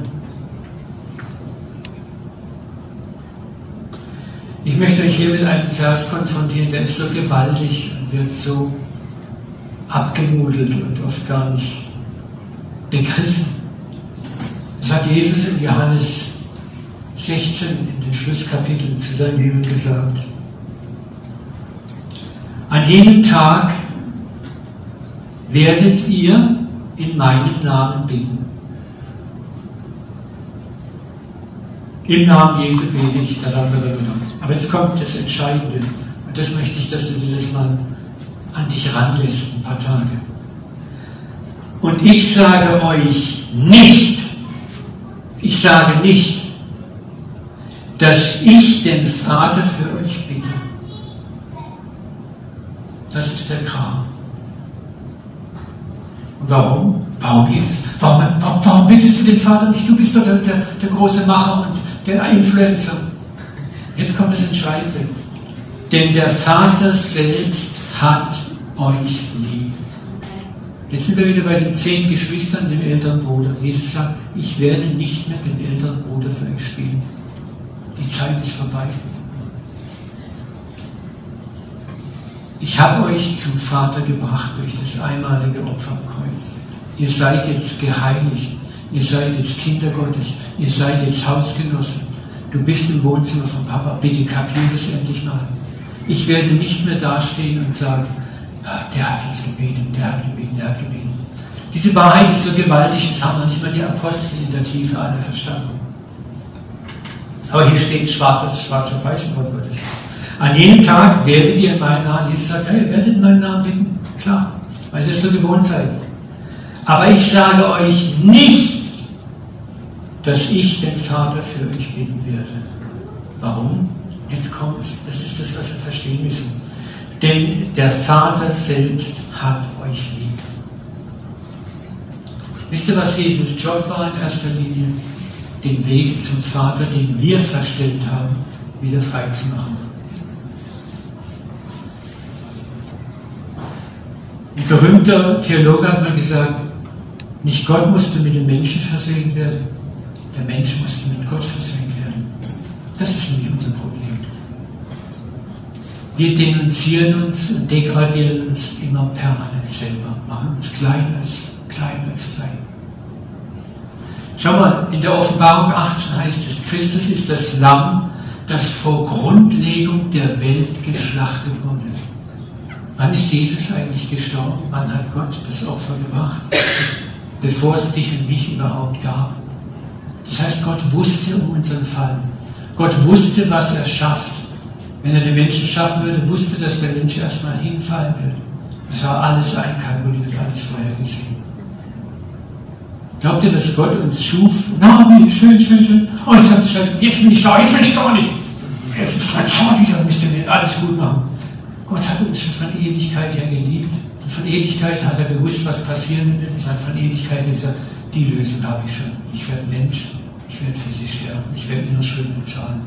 Ich möchte euch hier mit einem Vers konfrontieren, der ist so gewaltig und wird so abgemudelt und oft gar nicht begriffen. Das hat Jesus in Johannes 16 in den Schlusskapiteln zu seinen Jüngern gesagt. An jenem Tag werdet ihr in meinem Namen bitten. Im Namen Jesu bete ich, da haben wir genommen. Aber jetzt kommt das Entscheidende. Und das möchte ich, dass du dir das mal an dich ranlässt, ein paar Tage. Und ich sage euch nicht, ich sage nicht, dass ich den Vater für euch bitte. Das ist der Kram. Und warum? Warum, Jesus? Warum, warum, warum bittest du den Vater nicht? Du bist doch der, der, der große Macher und der Influencer. Jetzt kommt das Entscheidende. Denn der Vater selbst hat euch lieb. Jetzt sind wir wieder bei den zehn Geschwistern, dem älteren Bruder. Jesus sagt, ich werde nicht mehr den älteren Bruder für euch spielen. Die Zeit ist vorbei. Ich habe euch zum Vater gebracht durch das einmalige Opfer am Kreuz. Ihr seid jetzt geheiligt. Ihr seid jetzt Kinder Gottes. Ihr seid jetzt Hausgenossen. Du bist im Wohnzimmer von Papa. Bitte kapier das endlich mal. Ich werde nicht mehr dastehen und sagen, ah, der hat jetzt gebeten, der hat gebeten, der hat gebeten. Diese Wahrheit ist so gewaltig, das haben noch nicht mal die Apostel in der Tiefe alle verstanden. Aber hier steht schwarz, schwarz auf weiß im Wort Gottes. An jedem Tag werdet ihr in meinen Namen, Jesus sagt, ihr werdet in meinen Namen bitten. Klar, weil das so gewohnt seid. Aber ich sage euch nicht, dass ich den Vater für euch bitten werde. Warum? Jetzt kommt es, das ist das, was wir verstehen müssen. Denn der Vater selbst hat euch lieb. Wisst ihr, was Jesus Job war in erster Linie? Den Weg zum Vater, den wir verstellt haben, wieder frei zu machen. Ein berühmter Theologe hat mal gesagt, nicht Gott musste mit den Menschen versehen werden, der Mensch musste mit Gott versehen werden. Das ist nämlich unser Problem. Wir denunzieren uns und degradieren uns immer permanent selber, machen uns kleiner, kleiner zu klein. Schau mal, in der Offenbarung 18 heißt es, Christus ist das Lamm, das vor Grundlegung der Welt geschlachtet wurde. Wann ist Jesus eigentlich gestorben? Wann hat Gott das Opfer gebracht? Bevor es dich und mich überhaupt gab. Das heißt, Gott wusste um unseren Fall. Gott wusste, was er schafft. Wenn er den Menschen schaffen würde, wusste, dass der Mensch erstmal hinfallen wird. Das war alles einkalkuliert, alles vorhergesehen. Glaubt ihr, dass Gott uns schuf? Na, wie schön, schön, schön. Oh, jetzt hat Scheiße, jetzt bin ich sauer, jetzt bin ich sauer nicht. Jetzt ist mein Zorn wieder, müsst ihr mir alles gut machen. Gott hat uns schon von Ewigkeit her geliebt. Und von Ewigkeit hat er gewusst, was passieren wird. Und von Ewigkeit gesagt, die Lösung habe ich schon. Ich werde Mensch, ich werde für sie sterben, ich werde ihre Schulden bezahlen.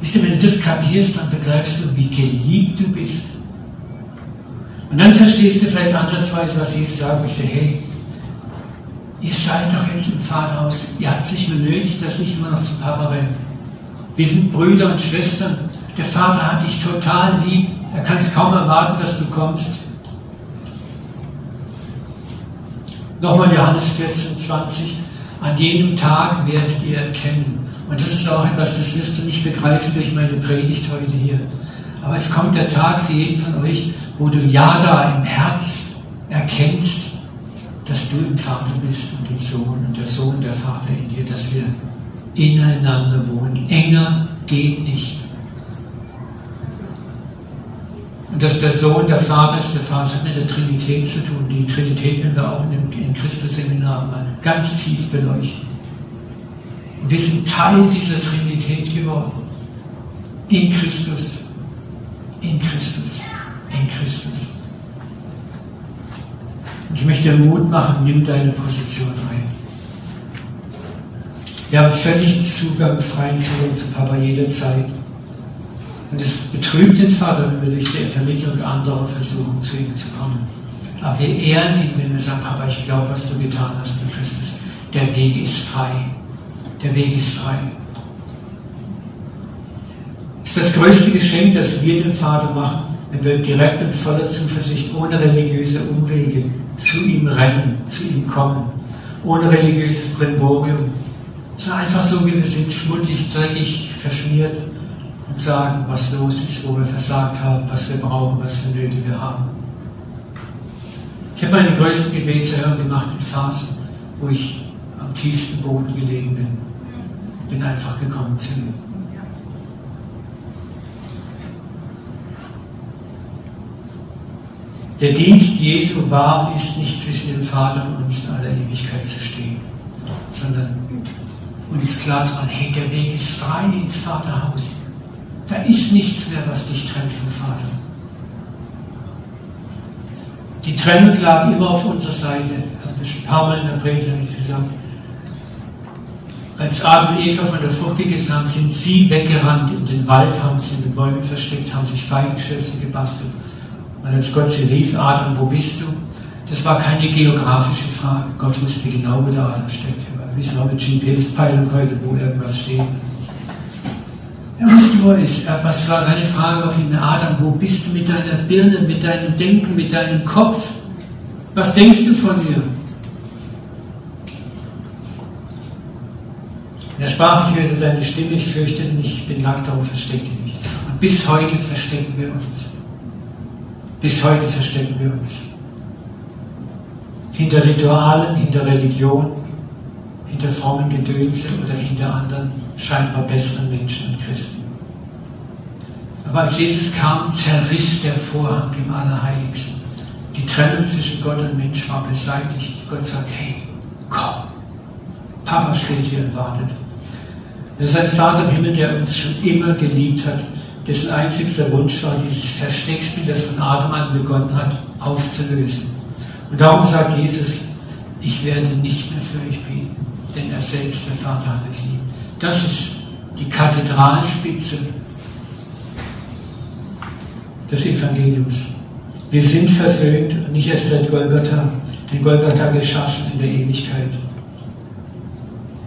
Wisst ihr, wenn du das kapierst, dann begreifst du, wie geliebt du bist. Und dann verstehst du vielleicht ansatzweise, was Jesus sagen möchte. Hey, ihr seid doch jetzt im Vaterhaus. Ihr habt sich mehr nötig, dass ich immer noch zum Papa renne. Wir sind Brüder und Schwestern. Der Vater hat dich total lieb. Er kann es kaum erwarten, dass du kommst. Nochmal Johannes 14, 20. An jedem Tag werdet ihr erkennen. Und das ist auch etwas, das wirst du nicht begreifen durch meine Predigt heute hier. Aber es kommt der Tag für jeden von euch, wo du ja da im Herz erkennst, dass du im Vater bist und im Sohn und der Sohn der Vater in dir, dass wir ineinander wohnen. Enger geht nicht. Und dass der Sohn der Vater ist, der Vater hat mit der Trinität zu tun. Die Trinität werden wir auch in, in Christus-Seminar ganz tief beleuchten. Und wir sind Teil dieser Trinität geworden. In Christus. In Christus. In Christus. Und ich möchte Mut machen, nimm deine Position ein. Wir haben völlig Zugang, freien Zugang zu Papa jederzeit. Und es betrübt den Vater, wenn wir durch die Vermittlung anderer versuchen, zu ihm zu kommen. Aber wir ehren ihn, wenn wir sagen, Papa, ich glaube, was du getan hast in Christus. Der Weg ist frei. Der Weg ist frei. Das ist das größte Geschenk, das wir dem Vater machen, wenn wir direkt und voller Zuversicht, ohne religiöse Umwege zu ihm rennen, zu ihm kommen, ohne religiöses Brimborium, so einfach so, wie wir sind, schmuddelig, dreckig, verschmiert sagen, was los ist, wo wir versagt haben, was wir brauchen, was für Nöte wir haben. Ich habe meine größten Gebetserhörungen gemacht in Phasen, wo ich am tiefsten Boden gelegen bin. Bin einfach gekommen zu ihm. Der Dienst Jesu war und ist nicht zwischen dem Vater und uns in aller Ewigkeit zu stehen, sondern uns klar zu machen, hey, der Weg ist frei ins Vaterhaus. Da ist nichts mehr, was dich trennt vom Vater. Die Trennung lag immer auf unserer Seite. Ich habe das ein paar Mal in der Predigt gesagt. Als Adam und Eva von der Frucht gegessen haben, sind sie weggerannt in den Wald, haben sich in den Bäumen versteckt, haben sich Feigenschürzen gebastelt. Und als Gott sie rief, Adam, wo bist du? Das war keine geografische Frage. Gott wusste genau, wo der Adam steckt. Wir wissen auch mit GPS-Peilung heute, wo irgendwas steht. Er wusste, wo er ist. Was war seine Frage auf ihn? Adam, wo bist du mit deiner Birne, mit deinem Denken, mit deinem Kopf? Was denkst du von mir? Er sprach, ich höre deine Stimme, ich fürchte mich, ich bin nackt, darum verstecke mich. Und bis heute verstecken wir uns. Bis heute verstecken wir uns. Hinter Ritualen, hinter Religion, hinter frommen Gedönse oder hinter anderen scheinbar besseren Menschen und Christen. Aber als Jesus kam, zerriss der Vorhang im Allerheiligsten. Die Trennung zwischen Gott und Mensch war beseitigt. Gott sagt, hey, komm. Papa steht hier und wartet. Er ist ein Vater im Himmel, der uns schon immer geliebt hat, dessen einzigster Wunsch war, dieses Versteckspiel, das von Adam an begonnen hat, aufzulösen. Und darum sagt Jesus, ich werde nicht mehr für euch beten, denn er selbst, der Vater, hat euch lieb. Das ist die Kathedralspitze des Evangeliums. Wir sind versöhnt nicht erst seit Golgatha. Denn Golgatha geschah schon in der Ewigkeit.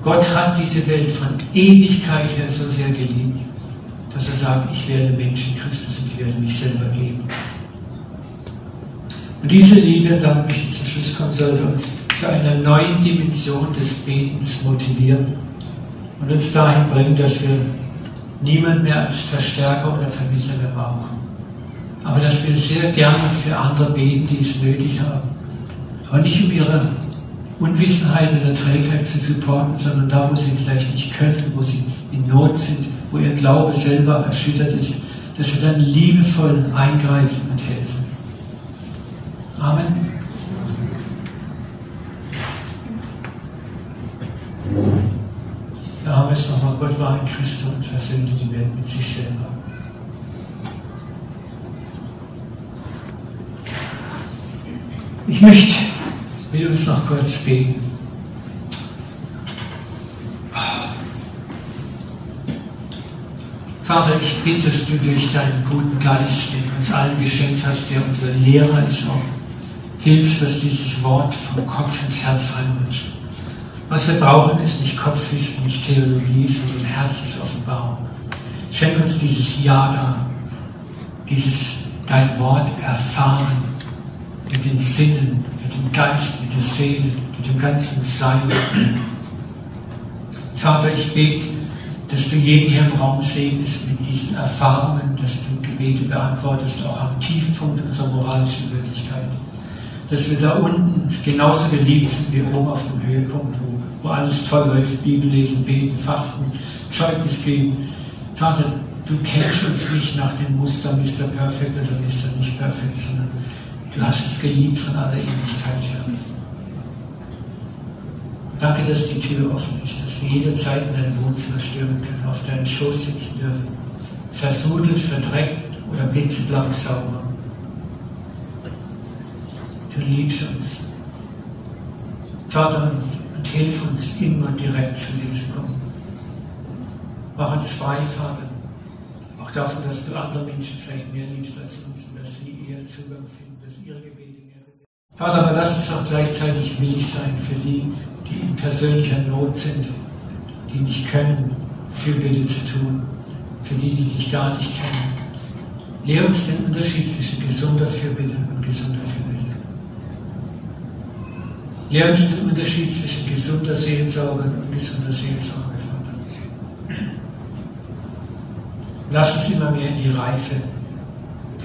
Gott hat diese Welt von Ewigkeit her so sehr geliebt, dass er sagt, ich werde Menschen Christus und ich werde mich selber geben. Und diese Liebe, möchte ich zum Schluss kommen, sollte uns zu einer neuen Dimension des Betens motivieren und uns dahin bringen, dass wir niemand mehr als Verstärker oder Vermittler mehr brauchen. Aber dass wir sehr gerne für andere beten, die es nötig haben. Aber nicht um ihre Unwissenheit oder Trägheit zu supporten, sondern da, wo sie vielleicht nicht können, wo sie in Not sind, wo ihr Glaube selber erschüttert ist, dass wir dann liebevoll eingreifen und helfen. Amen. Da haben wir es nochmal, War in Christus und versöhnte die Welt mit sich selber. Ich möchte mit uns noch kurz beten. Vater, ich bitte, dass du durch deinen guten Geist, den du uns allen geschenkt hast, der unser Lehrer ist, auch hilfst, dass dieses Wort vom Kopf ins Herz reinrutscht. Was wir brauchen, ist nicht Kopfwissen, nicht Theologie, sondern Herzensoffenbarung. Schenk uns dieses Ja da, dieses dein Wort erfahren mit den Sinnen, mit dem Geist, mit der Seele, mit dem ganzen Sein. Vater, ich bete, dass du jeden hier im Raum segnest mit diesen Erfahrungen, dass du Gebete beantwortest, auch am Tiefpunkt unserer moralischen Wirklichkeit. Dass wir da unten genauso geliebt sind wie oben auf dem Höhepunkt, wo wo alles toll läuft, Bibel lesen, beten, fasten, Zeugnis geben. Vater, du kennst uns nicht nach dem Muster Mr. Perfect oder Mr. nicht perfekt, sondern du hast uns geliebt von aller Ewigkeit her. Danke, dass die Tür offen ist, dass wir jederzeit in dein Wohnzimmer stürmen können, auf deinen Schoß sitzen dürfen, versudelt, verdreckt oder blitzeblank sauber. Du liebst uns. Vater, und hilf uns immer direkt zu dir zu kommen. Mach uns frei, Vater. Auch davon, dass du andere Menschen vielleicht mehr liebst als uns und dass sie eher Zugang finden, dass ihre Gebete mehr Vater, aber lass uns auch gleichzeitig willig sein für die, die in persönlicher Not sind, die nicht können, Fürbitte zu tun, für die, die dich gar nicht kennen. Lehr uns den Unterschied zwischen gesunder Fürbitte und gesunder Fürbitte. Lehr uns den Unterschied zwischen gesunder Seelsorge und gesunder Seelsorge, Vater. Lass uns immer mehr in die Reife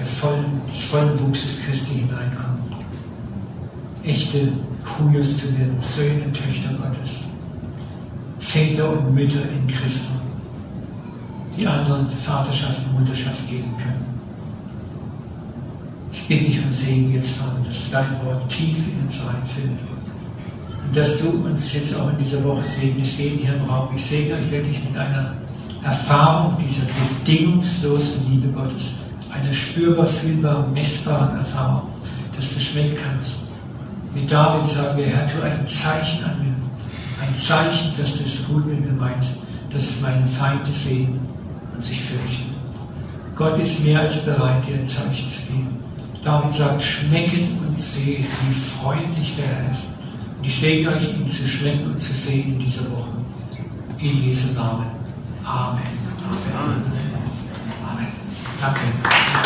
vollen, des vollen Wuchses Christi hineinkommen. Echte Huyos zu werden, Söhne und Töchter Gottes. Väter und Mütter in Christus, die anderen Vaterschaft und Mutterschaft geben können. Ich bitte dich um Segen jetzt, Vater, dass dein Wort tief in uns reinfindet. Und dass du uns jetzt auch in dieser Woche segnest, jeden hier im Raum. Ich segne euch wirklich mit einer Erfahrung dieser bedingungslosen Liebe Gottes, einer spürbar, fühlbaren, messbaren Erfahrung, dass du schmecken kannst. Wie David sagen wir, Herr, tu ein Zeichen an mir, ein Zeichen, dass du es gut mit mir meinst, dass es meine Feinde sehen und sich fürchten. Gott ist mehr als bereit, dir ein Zeichen zu geben. David sagt, schmecket und seht, wie freundlich der Herr ist. Und ich segne euch, ihn zu schmecken und zu sehen in dieser Woche. In Jesu Namen. Amen. Amen. Amen. Danke.